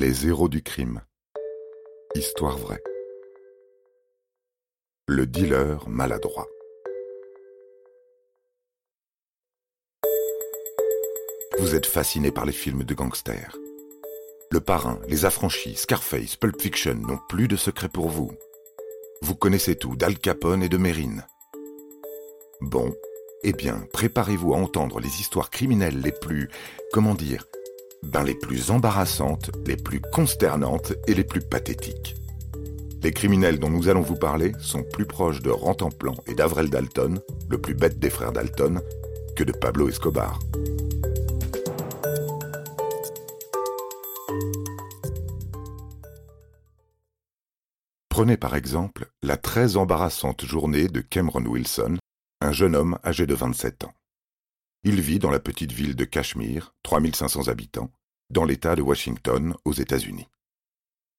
Les héros du crime. Histoire vraie. Le dealer maladroit. Vous êtes fasciné par les films de gangsters. Le Parrain, Les Affranchis, Scarface, Pulp Fiction n'ont plus de secret pour vous. Vous connaissez tout d'Al Capone et de Mérine. Bon, eh bien, préparez-vous à entendre les histoires criminelles les plus, comment dire, ben les plus embarrassantes, les plus consternantes et les plus pathétiques. Les criminels dont nous allons vous parler sont plus proches de Rantanplan et d'Avrel Dalton, le plus bête des frères Dalton, que de Pablo Escobar. Prenez par exemple la très embarrassante journée de Cameron Wilson, un jeune homme âgé de 27 ans. Il vit dans la petite ville de Cashmere, 3500 habitants, dans l'État de Washington, aux États-Unis.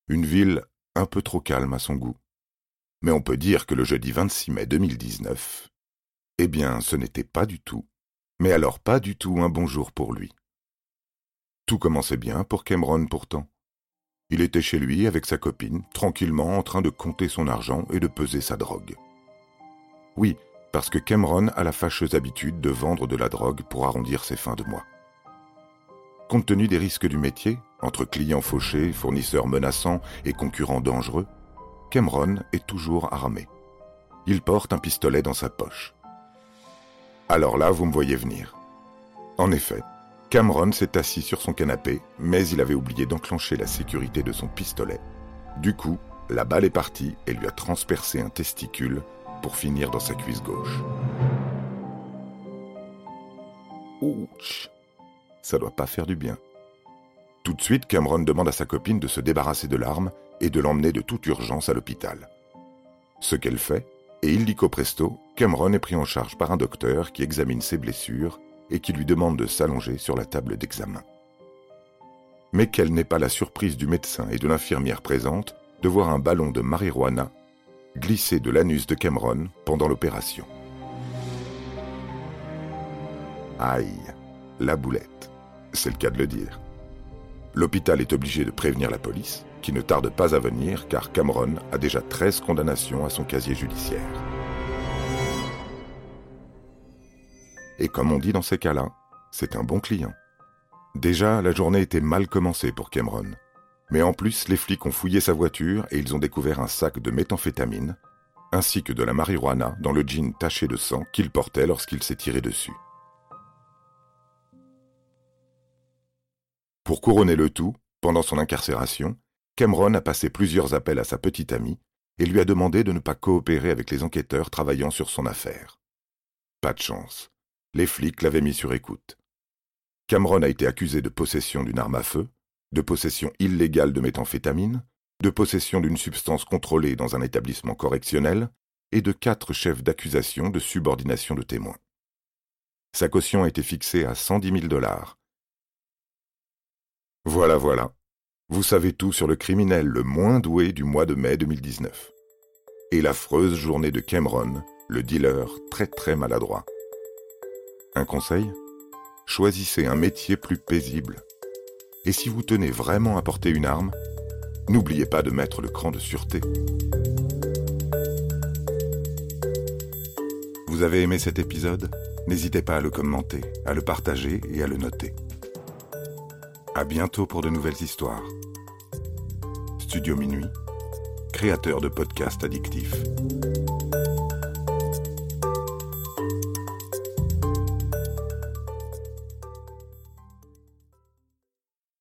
Une ville un peu trop calme à son goût. Mais on peut dire que le jeudi 26 mai 2019, eh bien, ce n'était pas du tout, mais alors pas du tout un bon jour pour lui. Tout commençait bien pour Cameron pourtant. Il était chez lui avec sa copine, tranquillement en train de compter son argent et de peser sa drogue. Oui, parce que Cameron a la fâcheuse habitude de vendre de la drogue pour arrondir ses fins de mois. Compte tenu des risques du métier, entre clients fauchés, fournisseurs menaçants et concurrents dangereux, Cameron est toujours armé. Il porte un pistolet dans sa poche. Alors là, vous me voyez venir. En effet, Cameron s'est assis sur son canapé, mais il avait oublié d'enclencher la sécurité de son pistolet. Du coup, la balle est partie et lui a transpercé un testicule pour finir dans sa cuisse gauche. Ouch Ça doit pas faire du bien. Tout de suite, Cameron demande à sa copine de se débarrasser de l'arme et de l'emmener de toute urgence à l'hôpital. Ce qu'elle fait, et illico presto, Cameron est pris en charge par un docteur qui examine ses blessures et qui lui demande de s'allonger sur la table d'examen. Mais quelle n'est pas la surprise du médecin et de l'infirmière présente de voir un ballon de marijuana glissé de l'anus de Cameron pendant l'opération. Aïe, la boulette, c'est le cas de le dire. L'hôpital est obligé de prévenir la police, qui ne tarde pas à venir car Cameron a déjà 13 condamnations à son casier judiciaire. Et comme on dit dans ces cas-là, c'est un bon client. Déjà, la journée était mal commencée pour Cameron. Mais en plus, les flics ont fouillé sa voiture et ils ont découvert un sac de méthamphétamine, ainsi que de la marijuana dans le jean taché de sang qu'il portait lorsqu'il s'est tiré dessus. Pour couronner le tout, pendant son incarcération, Cameron a passé plusieurs appels à sa petite amie et lui a demandé de ne pas coopérer avec les enquêteurs travaillant sur son affaire. Pas de chance. Les flics l'avaient mis sur écoute. Cameron a été accusé de possession d'une arme à feu, de possession illégale de méthamphétamine, de possession d'une substance contrôlée dans un établissement correctionnel et de quatre chefs d'accusation de subordination de témoins. Sa caution a été fixée à 110 000 dollars. Voilà, voilà. Vous savez tout sur le criminel le moins doué du mois de mai 2019. Et l'affreuse journée de Cameron, le dealer très très maladroit. Un conseil? Choisissez un métier plus paisible et si vous tenez vraiment à porter une arme, n'oubliez pas de mettre le cran de sûreté. Vous avez aimé cet épisode? N'hésitez pas à le commenter, à le partager et à le noter. À bientôt pour de nouvelles histoires. Studio Minuit, créateur de podcasts addictifs.